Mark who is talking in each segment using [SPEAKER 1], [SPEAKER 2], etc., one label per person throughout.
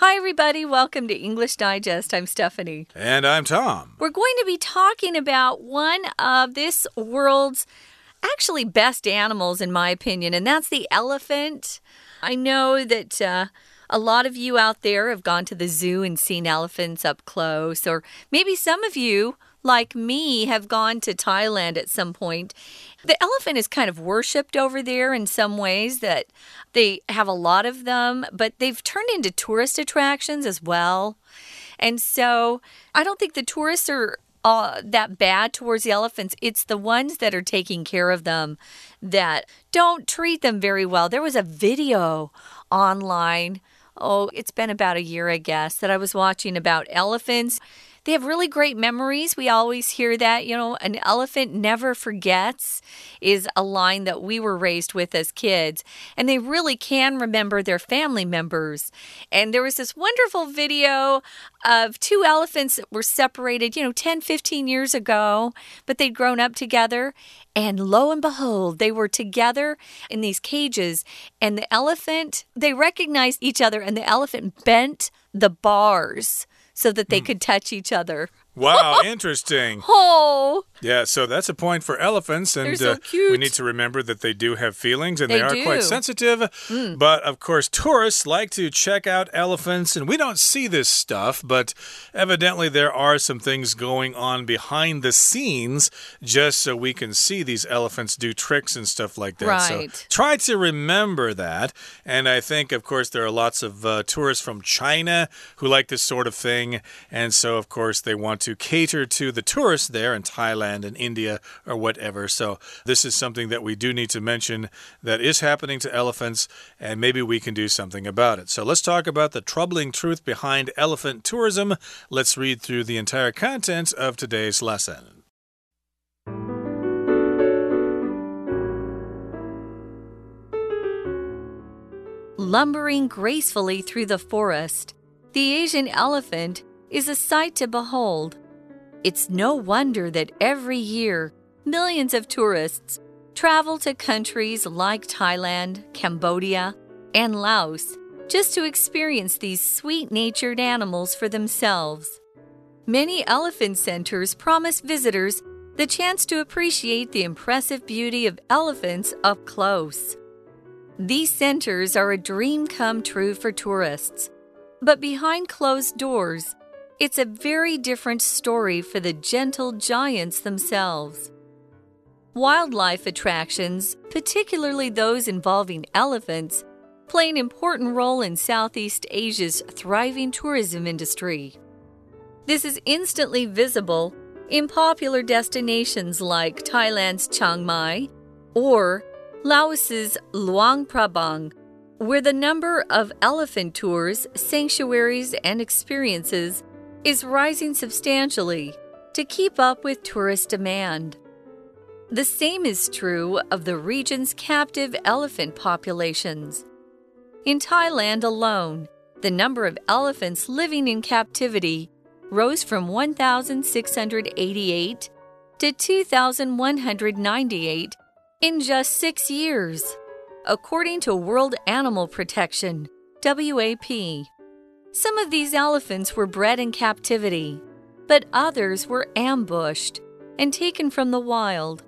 [SPEAKER 1] Hi, everybody. Welcome to English Digest. I'm Stephanie.
[SPEAKER 2] And I'm Tom.
[SPEAKER 1] We're going to be talking about one of this world's actually best animals, in my opinion, and that's the elephant. I know that. Uh, a lot of you out there have gone to the zoo and seen elephants up close, or maybe some of you like me, have gone to Thailand at some point. The elephant is kind of worshipped over there in some ways that they have a lot of them, but they've turned into tourist attractions as well. And so I don't think the tourists are uh, that bad towards the elephants. It's the ones that are taking care of them that don't treat them very well. There was a video online. Oh, it's been about a year, I guess, that I was watching about elephants they have really great memories. We always hear that, you know, an elephant never forgets is a line that we were raised with as kids. And they really can remember their family members. And there was this wonderful video of two elephants that were separated, you know, 10, 15 years ago, but they'd grown up together. And lo and behold, they were together in these cages. And the elephant, they recognized each other, and the elephant bent the bars so that they mm. could touch each other.
[SPEAKER 2] Wow, interesting.
[SPEAKER 1] oh.
[SPEAKER 2] Yeah, so that's a point for elephants, and
[SPEAKER 1] so
[SPEAKER 2] uh, we need to remember that they do have feelings and
[SPEAKER 1] they,
[SPEAKER 2] they are
[SPEAKER 1] do.
[SPEAKER 2] quite sensitive. Mm. But of course, tourists like to check out elephants, and we don't see this stuff, but evidently there are some things going on behind the scenes just so we can see these elephants do tricks and stuff like that.
[SPEAKER 1] Right.
[SPEAKER 2] So try to remember that. And I think, of course, there are lots of uh, tourists from China who like this sort of thing, and so of course they want to cater to the tourists there in Thailand Thailand and India or whatever. So, this is something that we do need to mention that is happening to elephants, and maybe we can do something about it. So, let's talk about the troubling truth behind elephant tourism. Let's read through the entire content of today's lesson.
[SPEAKER 1] Lumbering gracefully through the forest, the Asian elephant is a sight to behold. It's no wonder that every year millions of tourists travel to countries like Thailand, Cambodia, and Laos just to experience these sweet natured animals for themselves. Many elephant centers promise visitors the chance to appreciate the impressive beauty of elephants up close. These centers are a dream come true for tourists. But behind closed doors, it's a very different story for the gentle giants themselves. Wildlife attractions, particularly those involving elephants, play an important role in Southeast Asia's thriving tourism industry. This is instantly visible in popular destinations like Thailand's Chiang Mai or Laos's Luang Prabang, where the number of elephant tours, sanctuaries, and experiences is rising substantially to keep up with tourist demand. The same is true of the region's captive elephant populations. In Thailand alone, the number of elephants living in captivity rose from 1,688 to 2,198 in just six years, according to World Animal Protection, WAP. Some of these elephants were bred in captivity, but others were ambushed and taken from the wild.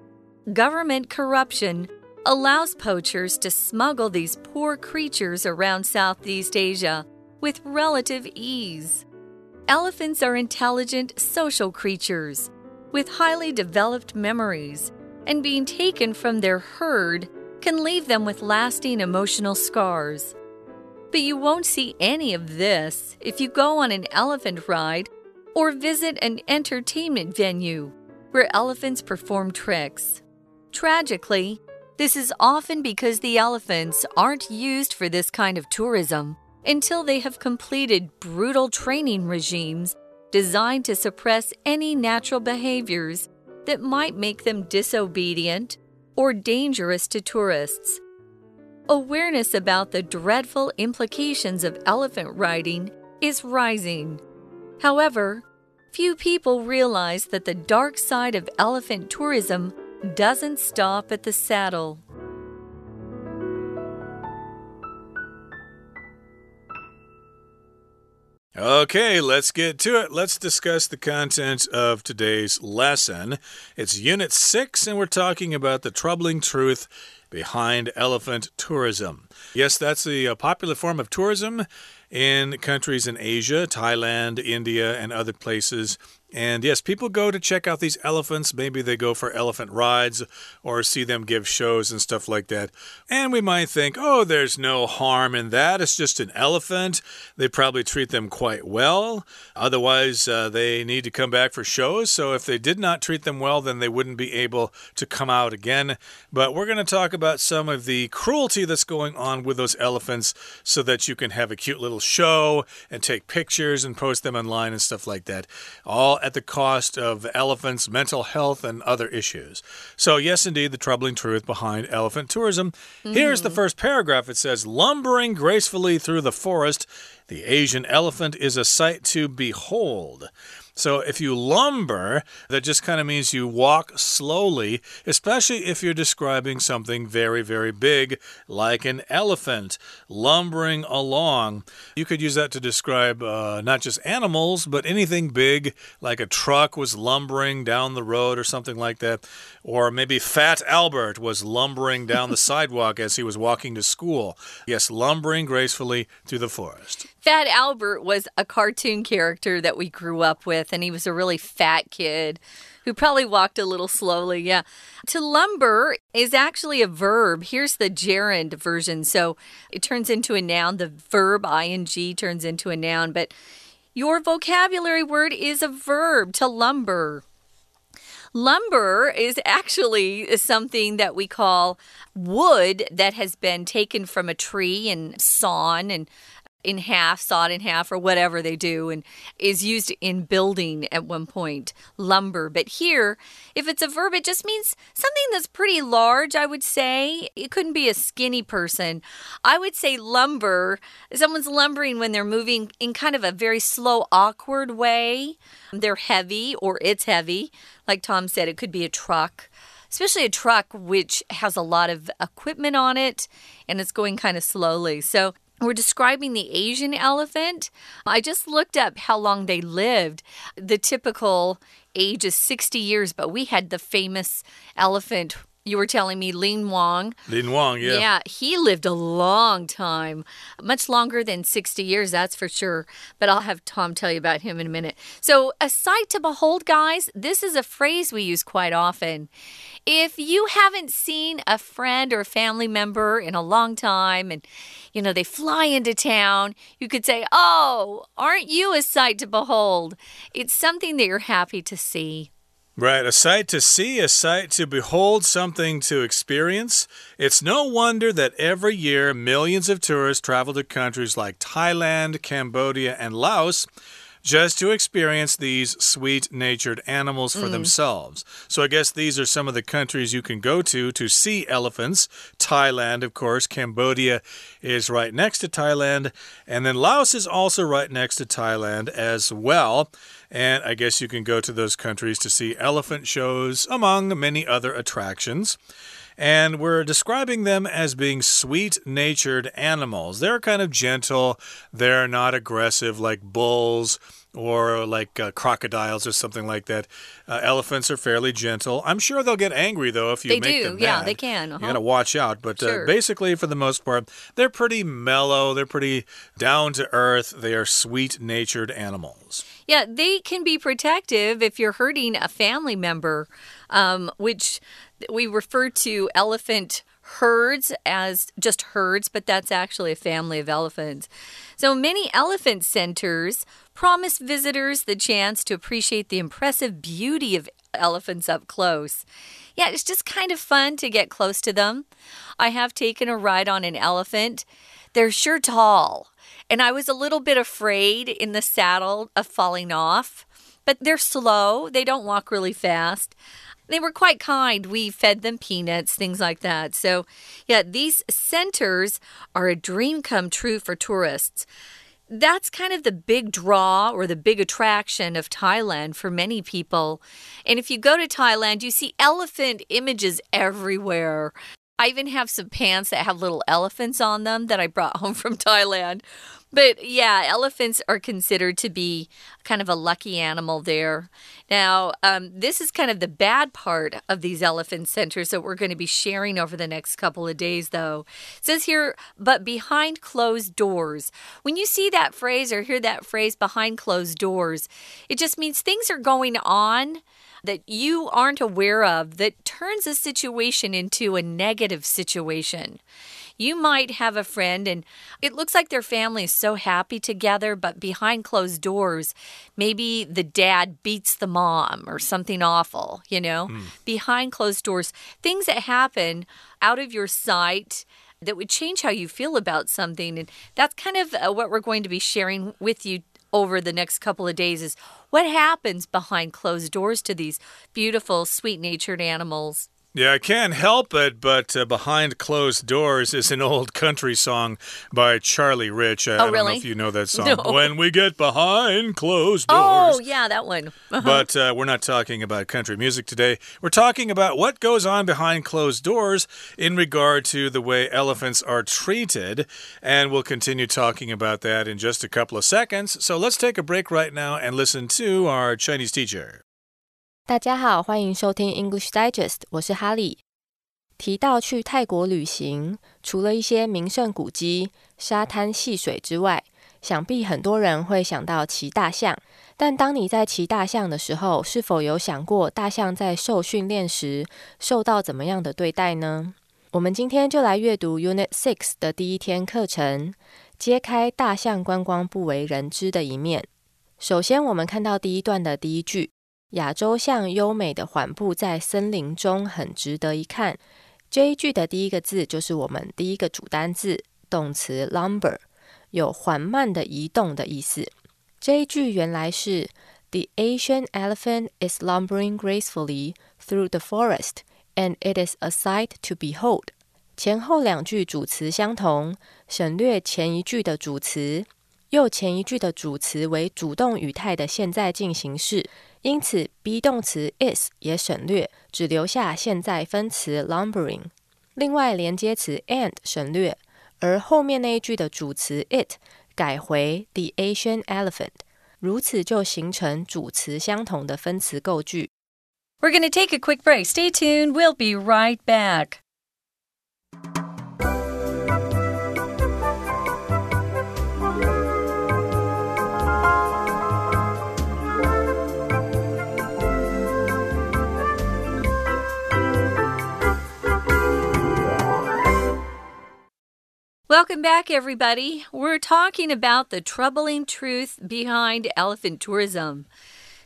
[SPEAKER 1] Government corruption allows poachers to smuggle these poor creatures around Southeast Asia with relative ease. Elephants are intelligent social creatures with highly developed memories, and being taken from their herd can leave them with lasting emotional scars. But you won't see any of this if you go on an elephant ride or visit an entertainment venue where elephants perform tricks. Tragically, this is often because the elephants aren't used for this kind of tourism until they have completed brutal training regimes designed to suppress any natural behaviors that might make them disobedient or dangerous to tourists. Awareness about the dreadful implications of elephant riding is rising. However, few people realize that the dark side of elephant tourism doesn't stop at the saddle.
[SPEAKER 2] Okay, let's get to it. Let's discuss the content of today's lesson. It's Unit 6, and we're talking about the troubling truth behind elephant tourism. Yes, that's a, a uh, popular form of tourism in countries in Asia, Thailand, India, and other places. And yes, people go to check out these elephants. Maybe they go for elephant rides or see them give shows and stuff like that. And we might think, oh, there's no harm in that. It's just an elephant. They probably treat them quite well. Otherwise, uh, they need to come back for shows. So if they did not treat them well, then they wouldn't be able to come out again. But we're going to talk about some of the cruelty that's going on with those elephants so that you can have a cute little show and take pictures and post them online and stuff like that. All at the cost of elephants' mental health and other issues. So, yes, indeed, the troubling truth behind elephant tourism. Mm. Here's the mm-hmm. first paragraph it says, Lumbering gracefully through the forest, the Asian elephant is a sight to behold. So if you lumber, that just kind of means you walk slowly, especially if you're describing something very, very big, like an elephant lumbering along. You could use that to describe uh, not just animals, but anything big, like a truck was lumbering down the road or something like that. Or maybe Fat Albert was lumbering down the sidewalk as he was walking to school. Yes, lumbering gracefully through the forest.
[SPEAKER 1] Fat Albert was a cartoon character that we grew up with, and he was a really fat kid who probably walked a little slowly. Yeah. To lumber is actually a verb. Here's the gerund version. So it turns into a noun. The verb ing turns into a noun, but your vocabulary word is a verb to lumber. Lumber is actually something that we call wood that has been taken from a tree and sawn and in half, sawed in half, or whatever they do, and is used in building at one point, lumber. But here, if it's a verb, it just means something that's pretty large, I would say. It couldn't be a skinny person. I would say lumber, someone's lumbering when they're moving in kind of a very slow, awkward way. They're heavy, or it's heavy. Like Tom said, it could be a truck especially a truck which has a lot of equipment on it and it's going kind of slowly. So we're describing the Asian elephant. I just looked up how long they lived. The typical age is 60 years, but we had the famous elephant you were telling me Lin Wang.
[SPEAKER 2] Lin Wang, yeah.
[SPEAKER 1] Yeah, he lived a long time, much longer than 60 years, that's for sure. But I'll have Tom tell you about him in a minute. So, a sight to behold, guys, this is a phrase we use quite often. If you haven't seen a friend or a family member in a long time and, you know, they fly into town, you could say, Oh, aren't you a sight to behold? It's something that you're happy to see.
[SPEAKER 2] Right, a sight to see, a sight to behold, something to experience. It's no wonder that every year millions of tourists travel to countries like Thailand, Cambodia, and Laos just to experience these sweet natured animals for mm. themselves. So I guess these are some of the countries you can go to to see elephants. Thailand, of course, Cambodia is right next to Thailand, and then Laos is also right next to Thailand as well. And I guess you can go to those countries to see elephant shows, among many other attractions. And we're describing them as being sweet natured animals. They're kind of gentle, they're not aggressive like bulls or like uh, crocodiles or something like that. Uh, elephants are fairly gentle. I'm sure they'll get angry though if you
[SPEAKER 1] they
[SPEAKER 2] make
[SPEAKER 1] do.
[SPEAKER 2] them mad.
[SPEAKER 1] Yeah, they can. Uh -huh.
[SPEAKER 2] You got to watch out. But
[SPEAKER 1] uh, sure.
[SPEAKER 2] basically, for the most part, they're pretty mellow. They're pretty down to earth. They are sweet natured animals.
[SPEAKER 1] Yeah, they can be protective if you're hurting a family member, um, which we refer to elephant herds as just herds, but that's actually a family of elephants. So many elephant centers promise visitors the chance to appreciate the impressive beauty of elephants up close. Yeah, it's just kind of fun to get close to them. I have taken a ride on an elephant. They're sure tall, and I was a little bit afraid in the saddle of falling off, but they're slow. They don't walk really fast. They were quite kind. We fed them peanuts, things like that. So, yeah, these centers are a dream come true for tourists. That's kind of the big draw or the big attraction of Thailand for many people. And if you go to Thailand, you see elephant images everywhere. I even have some pants that have little elephants on them that I brought home from Thailand. But yeah, elephants are considered to be kind of a lucky animal there. Now, um, this is kind of the bad part of these elephant centers that we're going to be sharing over the next couple of days, though. It says here, but behind closed doors. When you see that phrase or hear that phrase behind closed doors, it just means things are going on that you aren't aware of that turns a situation into a negative situation. You might have a friend and it looks like their family is so happy together, but behind closed doors, maybe the dad beats the mom or something awful, you know? Mm. Behind closed doors, things that happen out of your sight that would change how you feel about something. And that's kind of uh, what we're going to be sharing with you over the next couple of days is what happens behind closed doors to these beautiful, sweet natured animals.
[SPEAKER 2] Yeah, I can't help it, but uh, Behind Closed Doors is an old country song by Charlie Rich. I,
[SPEAKER 1] oh,
[SPEAKER 2] I don't
[SPEAKER 1] really?
[SPEAKER 2] know if you know that song. No. When we get behind closed doors.
[SPEAKER 1] Oh, yeah, that one.
[SPEAKER 2] Uh -huh. But uh, we're not talking about country music today. We're talking about what goes on behind closed doors in regard to the way elephants are treated. And we'll continue talking about that in just a couple of seconds. So let's take a break right now and listen to our Chinese teacher.
[SPEAKER 3] 大家好，欢迎收听 English Digest，我是哈利。提到去泰国旅行，除了一些名胜古迹、沙滩戏水之外，想必很多人会想到骑大象。但当你在骑大象的时候，是否有想过大象在受训练时受到怎么样的对待呢？我们今天就来阅读 Unit Six 的第一天课程，揭开大象观光不为人知的一面。首先，我们看到第一段的第一句。亚洲象优美的缓步在森林中，很值得一看。这一句的第一个字就是我们第一个主单字，动词 lumber，有缓慢的移动的意思。这一句原来是 The Asian elephant is lumbering gracefully through the forest, and it is a sight to behold。前后两句主词相同，省略前一句的主词，又前一句的主词为主动语态的现在进行式。因此，be 动词 is 也省略，只留下现在分词 lumbering。另外，连接词 and 省略，而后面那一句的主词 it 改回 the Asian elephant，如此就形成主词相同的分词构句。
[SPEAKER 1] We're going to take a quick break. Stay tuned. We'll be right back. Welcome back, everybody. We're talking about the troubling truth behind elephant tourism.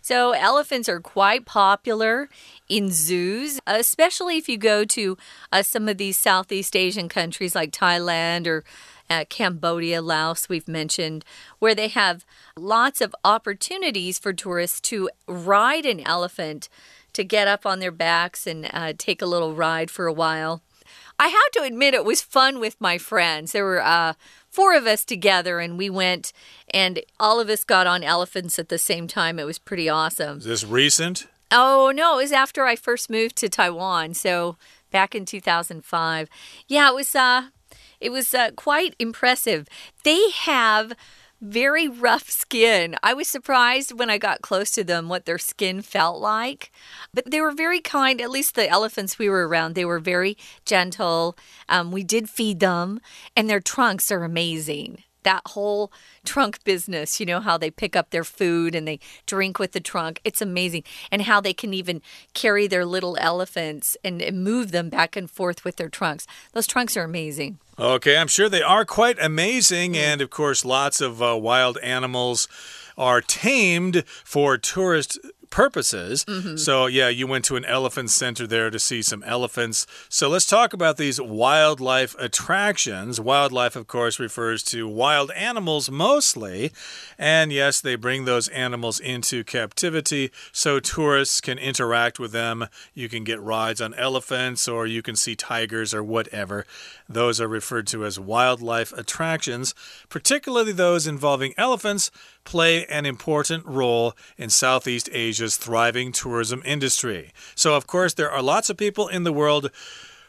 [SPEAKER 1] So, elephants are quite popular in zoos, especially if you go to uh, some of these Southeast Asian countries like Thailand or uh, Cambodia, Laos, we've mentioned, where they have lots of opportunities for tourists to ride an elephant, to get up on their backs and uh, take a little ride for a while. I have to admit, it was fun with my friends. There were uh, four of us together, and we went, and all of us got on elephants at the same time. It was pretty awesome.
[SPEAKER 2] Is this recent?
[SPEAKER 1] Oh, no, it was after I first moved to Taiwan. So back in 2005. Yeah, it was, uh, it was uh, quite impressive. They have very rough skin. I was surprised when I got close to them what their skin felt like. But they were very kind, at least the elephants we were around, they were very gentle. Um, we did feed them, and their trunks are amazing that whole trunk business, you know, how they pick up their food and they drink with the trunk. It's amazing. And how they can even carry their little elephants and, and move them back and forth with their trunks. Those trunks are amazing.
[SPEAKER 2] Okay, I'm sure they are quite amazing. And of course, lots of uh, wild animals are tamed for tourist purposes. Mm -hmm. So, yeah, you went to an elephant center there to see some elephants. So, let's talk about these wildlife attractions. Wildlife, of course, refers to wild animals mostly. And yes, they bring those animals into captivity so tourists can interact with them. You can get rides on elephants or you can see tigers or whatever. Those are referred to as wildlife attractions, particularly those involving elephants, play an important role in Southeast Asia's thriving tourism industry. So, of course, there are lots of people in the world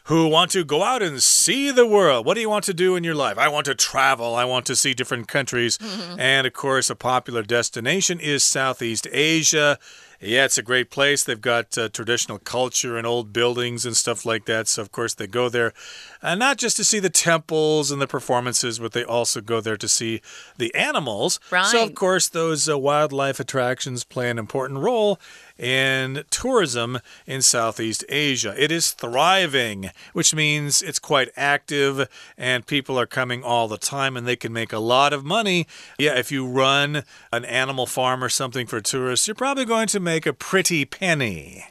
[SPEAKER 2] who want to go out and see the world. What do you want to do in your life? I want to travel. I want to see different countries. And of course, a popular destination is Southeast Asia. Yeah, it's a great place. They've got uh, traditional culture and old buildings and stuff like that. So, of course, they go there uh, not just to see the temples and the performances, but they also go there to see the animals.
[SPEAKER 1] Right.
[SPEAKER 2] So, of course, those uh, wildlife attractions play an important role in tourism in Southeast Asia. It is thriving, which means it's quite active and people are coming all the time and they can make a lot of money. Yeah, if you run an animal farm or something for tourists, you're probably going to make a pretty penny.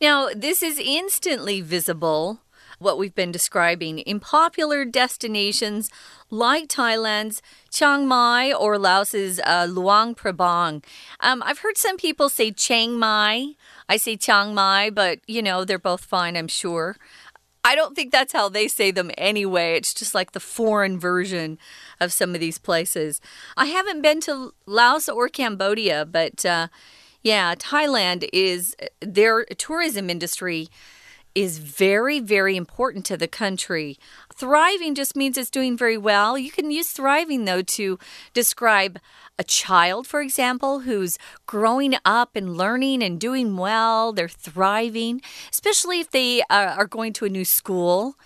[SPEAKER 1] Now, this is instantly visible what we've been describing in popular destinations like Thailand's Chiang Mai or Laos's uh, Luang Prabang. Um, I've heard some people say Chiang Mai. I say Chiang Mai, but you know, they're both fine, I'm sure. I don't think that's how they say them anyway. It's just like the foreign version of some of these places. I haven't been to Laos or Cambodia, but uh, yeah, Thailand is their tourism industry is very, very important to the country. Thriving just means it's doing very well. You can use thriving, though, to describe a child, for example, who's growing up and learning and doing well. They're thriving, especially if they uh, are going to a new school.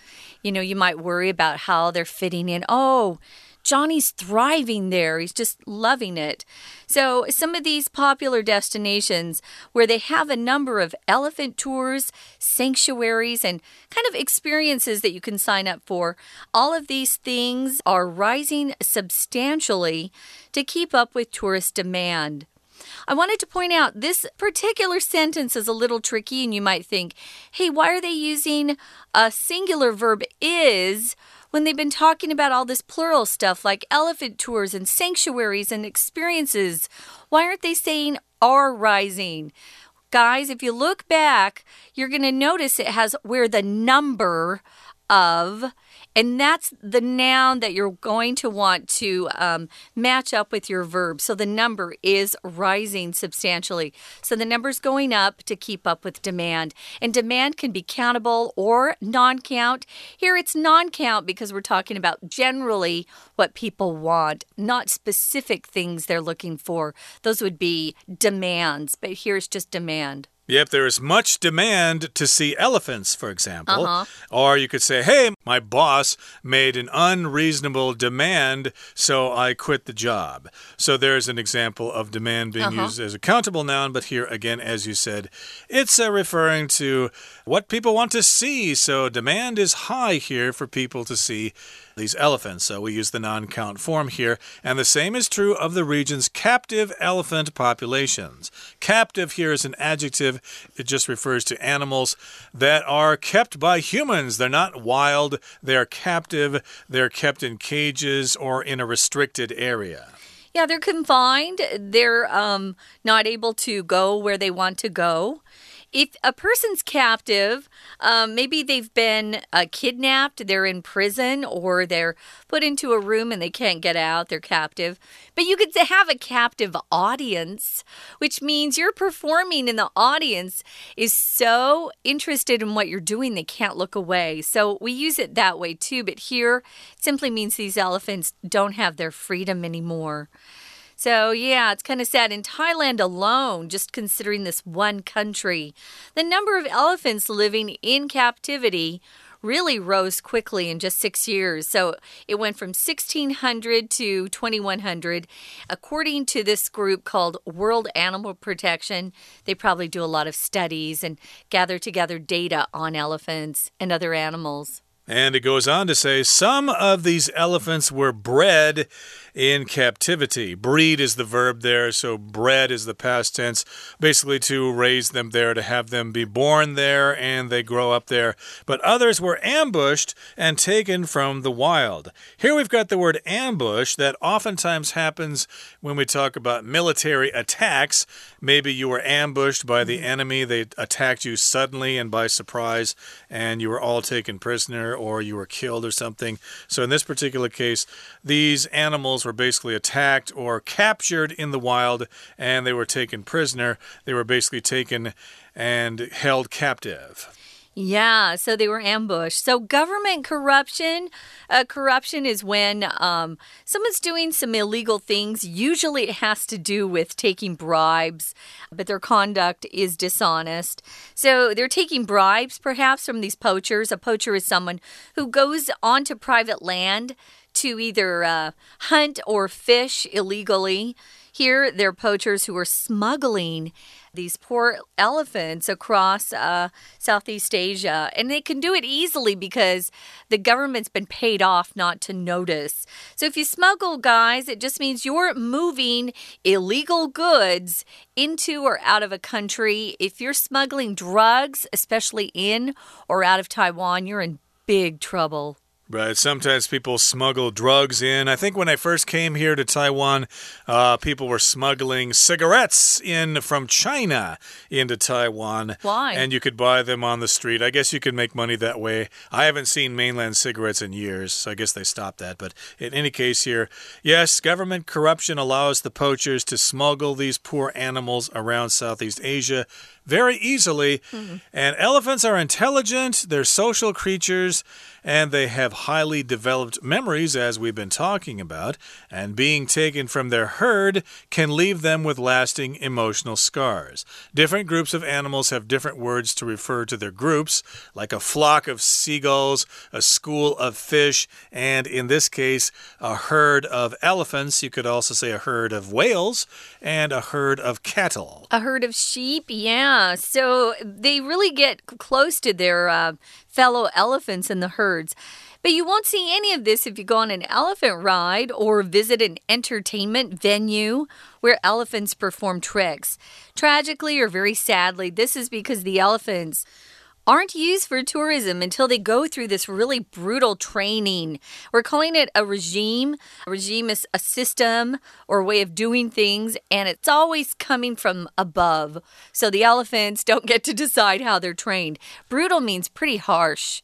[SPEAKER 1] You know, you might worry about how they're fitting in. Oh, Johnny's thriving there. He's just loving it. So, some of these popular destinations where they have a number of elephant tours, sanctuaries, and kind of experiences that you can sign up for, all of these things are rising substantially to keep up with tourist demand. I wanted to point out this particular sentence is a little tricky, and you might think, hey, why are they using a singular verb is when they've been talking about all this plural stuff like elephant tours and sanctuaries and experiences? Why aren't they saying are rising? Guys, if you look back, you're going to notice it has where the number of and that's the noun that you're going to want to um, match up with your verb. So the number is rising substantially. So the number's going up to keep up with demand. And demand can be countable or non count. Here it's non count because we're talking about generally what people want, not specific things they're looking for. Those would be demands, but here's just demand.
[SPEAKER 2] Yep, there is much demand to see elephants, for example.
[SPEAKER 1] Uh -huh.
[SPEAKER 2] Or you could say, hey, my boss made an unreasonable demand, so I quit the job. So there's an example of demand being
[SPEAKER 1] Uh-huh.
[SPEAKER 2] used as a countable noun, but here again, as you said, it's uh, referring to what people want to see. So demand is high here for people to see these elephants. So we use the non count form here. And the same is true of the region's captive elephant populations. Captive here is an adjective, it just refers to animals that are kept by humans. They're not wild, they're captive, they're kept in cages or in a restricted area.
[SPEAKER 1] Yeah, they're confined. They're um, not able to go where they want to go. If a person's captive, um, maybe they've been uh, kidnapped, they're in prison, or they're put into a room and they can't get out, they're captive. But you could have a captive audience, which means you're performing and the audience is so interested in what you're doing they can't look away. So we use it that way too, but here it simply means these elephants don't have their freedom anymore. So, yeah, it's kind of sad. In Thailand alone, just considering this one country, the number of elephants living in captivity really rose quickly in just six years. So it went from 1,600 to 2,100. According to this group called World Animal Protection, they probably do a lot of studies and gather together data on elephants and other animals.
[SPEAKER 2] And it goes on to say some of these elephants were bred in captivity. Breed is the verb there, so bred is the past tense. Basically, to raise them there, to have them be born there, and they grow up there. But others were ambushed and taken from the wild. Here we've got the word ambush that oftentimes happens when we talk about military attacks. Maybe you were ambushed by the mm-hmm. enemy, they attacked you suddenly and by surprise, and you were all taken prisoner or you were killed or something. So, in this particular case, these animals were basically attacked or captured in the wild and they were taken prisoner. They were basically taken and held captive.
[SPEAKER 1] Yeah, so they were ambushed. So, government corruption uh, corruption is when um, someone's doing some illegal things. Usually, it has to do with taking bribes, but their conduct is dishonest. So, they're taking bribes perhaps from these poachers. A poacher is someone who goes onto private land to either uh, hunt or fish illegally. Here, they're poachers who are smuggling these poor elephants across uh, Southeast Asia. And they can do it easily because the government's been paid off not to notice. So if you smuggle, guys, it just means you're moving illegal goods into or out of a country. If you're smuggling drugs, especially in or out of Taiwan, you're in big trouble.
[SPEAKER 2] Right. Sometimes people smuggle drugs in. I think when I first came here to Taiwan, uh, people were smuggling cigarettes in from China into Taiwan.
[SPEAKER 1] Why?
[SPEAKER 2] And you could buy them on the street. I guess you could make money that way. I haven't seen mainland cigarettes in years, so I guess they stopped that. But in any case, here, yes, government corruption allows the poachers to smuggle these poor animals around Southeast Asia very easily. Mm -hmm. And elephants are intelligent, they're social creatures, and they have highly developed memories, as we've been talking about. And being taken from their herd can leave them with lasting emotional scars. Different groups of animals have different words to refer to their groups, like a flock of seagulls, a school of fish, and in this case, a herd of elephants. You could also say a herd of whales and a herd of cattle.
[SPEAKER 1] A herd of sheep, yeah. Yeah, so they really get close to their uh, fellow elephants in the herds. But you won't see any of this if you go on an elephant ride or visit an entertainment venue where elephants perform tricks. Tragically or very sadly, this is because the elephants aren't used for tourism until they go through this really brutal training. We're calling it a regime. A regime is a system or way of doing things, and it's always coming from above. So the elephants don't get to decide how they're trained. Brutal means pretty harsh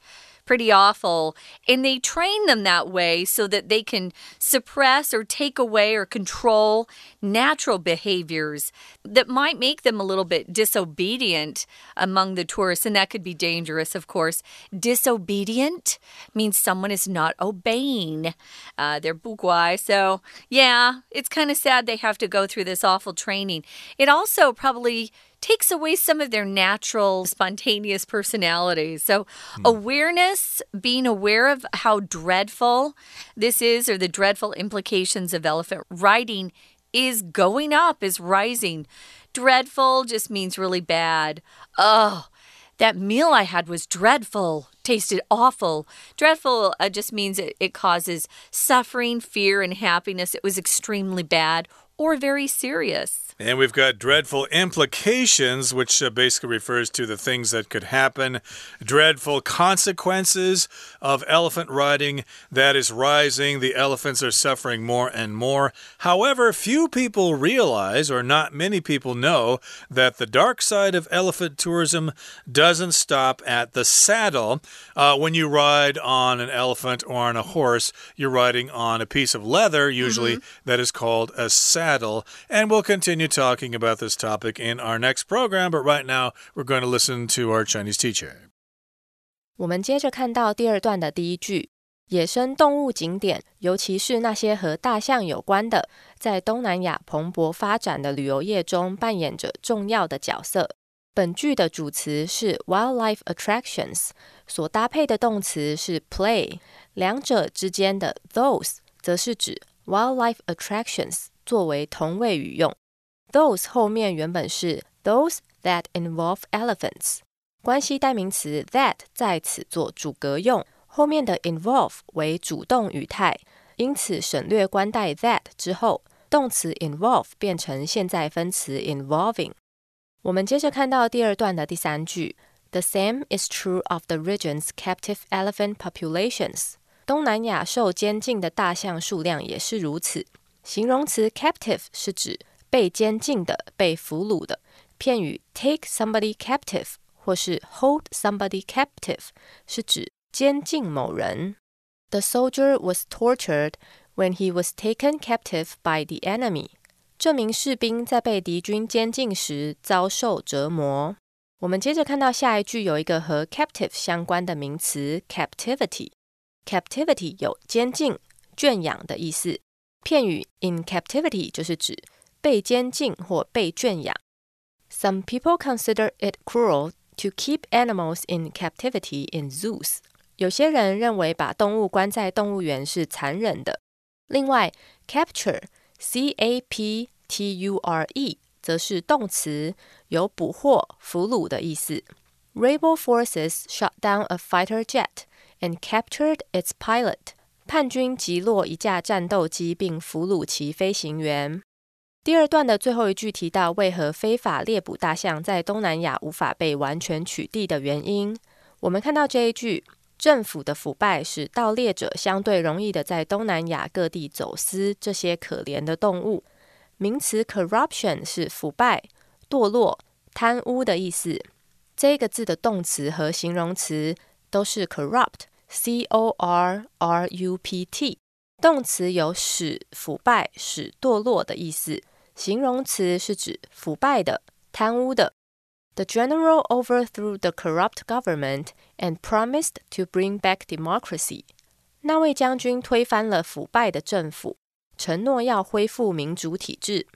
[SPEAKER 1] pretty awful. And they train them that way so that they can suppress or take away or control natural behaviors that might make them a little bit disobedient among the tourists. And that could be dangerous, of course. Disobedient means someone is not obeying. Uh, they're. So, yeah, it's kind of sad they have to go through this awful training. It also probably takes away some of their natural, spontaneous personalities. So, mm. awareness, being aware of how dreadful this is or the dreadful implications of elephant riding is going up, is rising. Dreadful just means really bad. Oh, that meal I had was dreadful, tasted awful. Dreadful uh, just means it, it causes suffering, fear, and happiness. It was extremely bad or very serious.
[SPEAKER 2] And we've got dreadful implications, which uh, basically refers to the things that could happen. Dreadful consequences of elephant riding that is rising. The elephants are suffering more and more. However, few people realize, or not many people know, that the dark side of elephant tourism doesn't stop at the saddle. Uh, when you ride on an elephant or on a horse, you're riding on a piece of leather, usually mm -hmm. that is called a saddle And we'll continue talking about this topic in our next program, but right now we're going to listen to our Chinese teacher.
[SPEAKER 3] 我们接着看到第二段的第一句：野生动物景点，尤其是那些和大象有关的，在东南亚蓬勃发展的旅游业中扮演着重要的角色。本句的主词是 wildlife attractions，所搭配的动词是 play，两者之间的 those 则是指 wildlife attractions 作为同位语用。Those 后面原本是 those that involve elephants，关系代名词 that 在此做主格用，后面的 involve 为主动语态，因此省略关代 that 之后，动词 involve 变成现在分词 involving。我们接着看到第二段的第三句，The same is true of the region's captive elephant populations。东南亚受监禁的大象数量也是如此。 形容词 captive 是指被监禁的、被俘虏的。片语 take somebody captive 或是 hold somebody captive 是指监禁某人。The soldier was tortured when he was taken captive by the enemy。这名士兵在被敌军监禁时遭受折磨。我们接着看到下一句有一个和 captive 相关的名词 captivity。captivity 有监禁、圈养的意思。片语 in captivity 就是指被监禁或被圈养。Some people consider it cruel to keep animals in captivity in zoos。有些人认为把动物关在动物园是残忍的。另外，capture，c a p t u r e，则是动词，有捕获、俘虏的意思。Rebel forces shot down a fighter jet and captured its pilot。 叛军击落一架战斗机，并俘虏其飞行员。第二段的最后一句提到，为何非法猎捕大象在东南亚无法被完全取缔的原因。我们看到这一句，政府的腐败使盗猎者相对容易的在东南亚各地走私这些可怜的动物。名词 corruption 是腐败、堕落、贪污的意思。这个字的动词和形容词都是 corrupt。C O R R U P T，动词有使腐败、使堕落的意思，形容词是指腐败的、贪污的。The general overthrew the corrupt government and promised to bring back democracy。那位将军推翻了腐败的政府，承诺要恢复民主体制。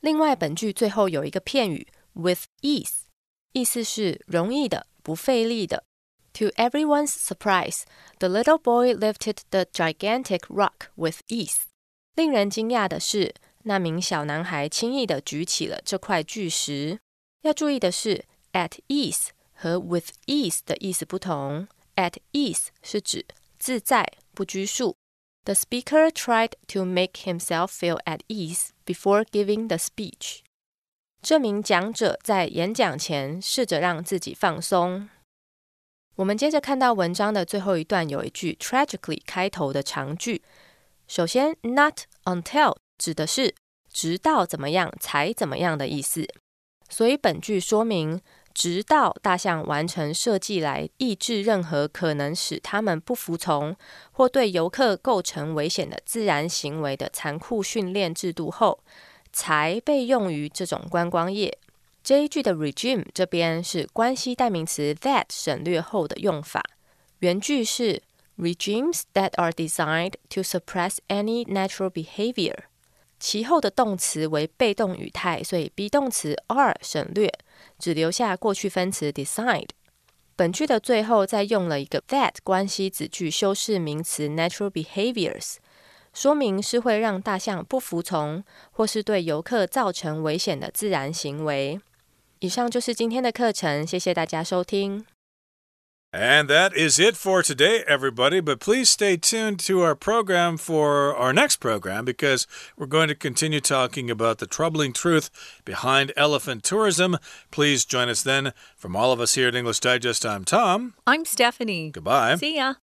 [SPEAKER 3] 另外，本句最后有一个片语 with ease，意思是容易的、不费力的。To everyone's surprise, the little boy lifted the gigantic rock with ease. 令人惊讶的是，那名小男孩轻易地举起了这块巨石。要注意的是，at ease 和 with ease 的意思不同。At ease 是指自在、不拘束。The speaker tried to make himself feel at ease before giving the speech. 这名讲者在演讲前试着让自己放松。 我们接着看到文章的最后一段，有一句 tragically 开头的长句。首先，not until 指的是直到怎么样才怎么样的意思，所以本句说明，直到大象完成设计来抑制任何可能使他们不服从或对游客构成危险的自然行为的残酷训练制度后，才被用于这种观光业。这一句的 regime 这边是关系代名词 that 省略后的用法，原句是 regimes that are designed to suppress any natural behavior。其后的动词为被动语态，所以 be 动词 are 省略，只留下过去分词 designed。本句的最后再用了一个 that 关系子句修饰名词 natural behaviors，说明是会让大象不服从或是对游客造成危险的自然行为。以上就是今天的课程，谢谢大家收听。
[SPEAKER 2] And that is it for today, everybody. But please stay tuned to our program for our next program because we're going to continue talking about the troubling truth behind elephant tourism. Please join us then. From all of us here at English Digest, I'm Tom.
[SPEAKER 1] I'm Stephanie.
[SPEAKER 2] Goodbye.
[SPEAKER 1] See ya.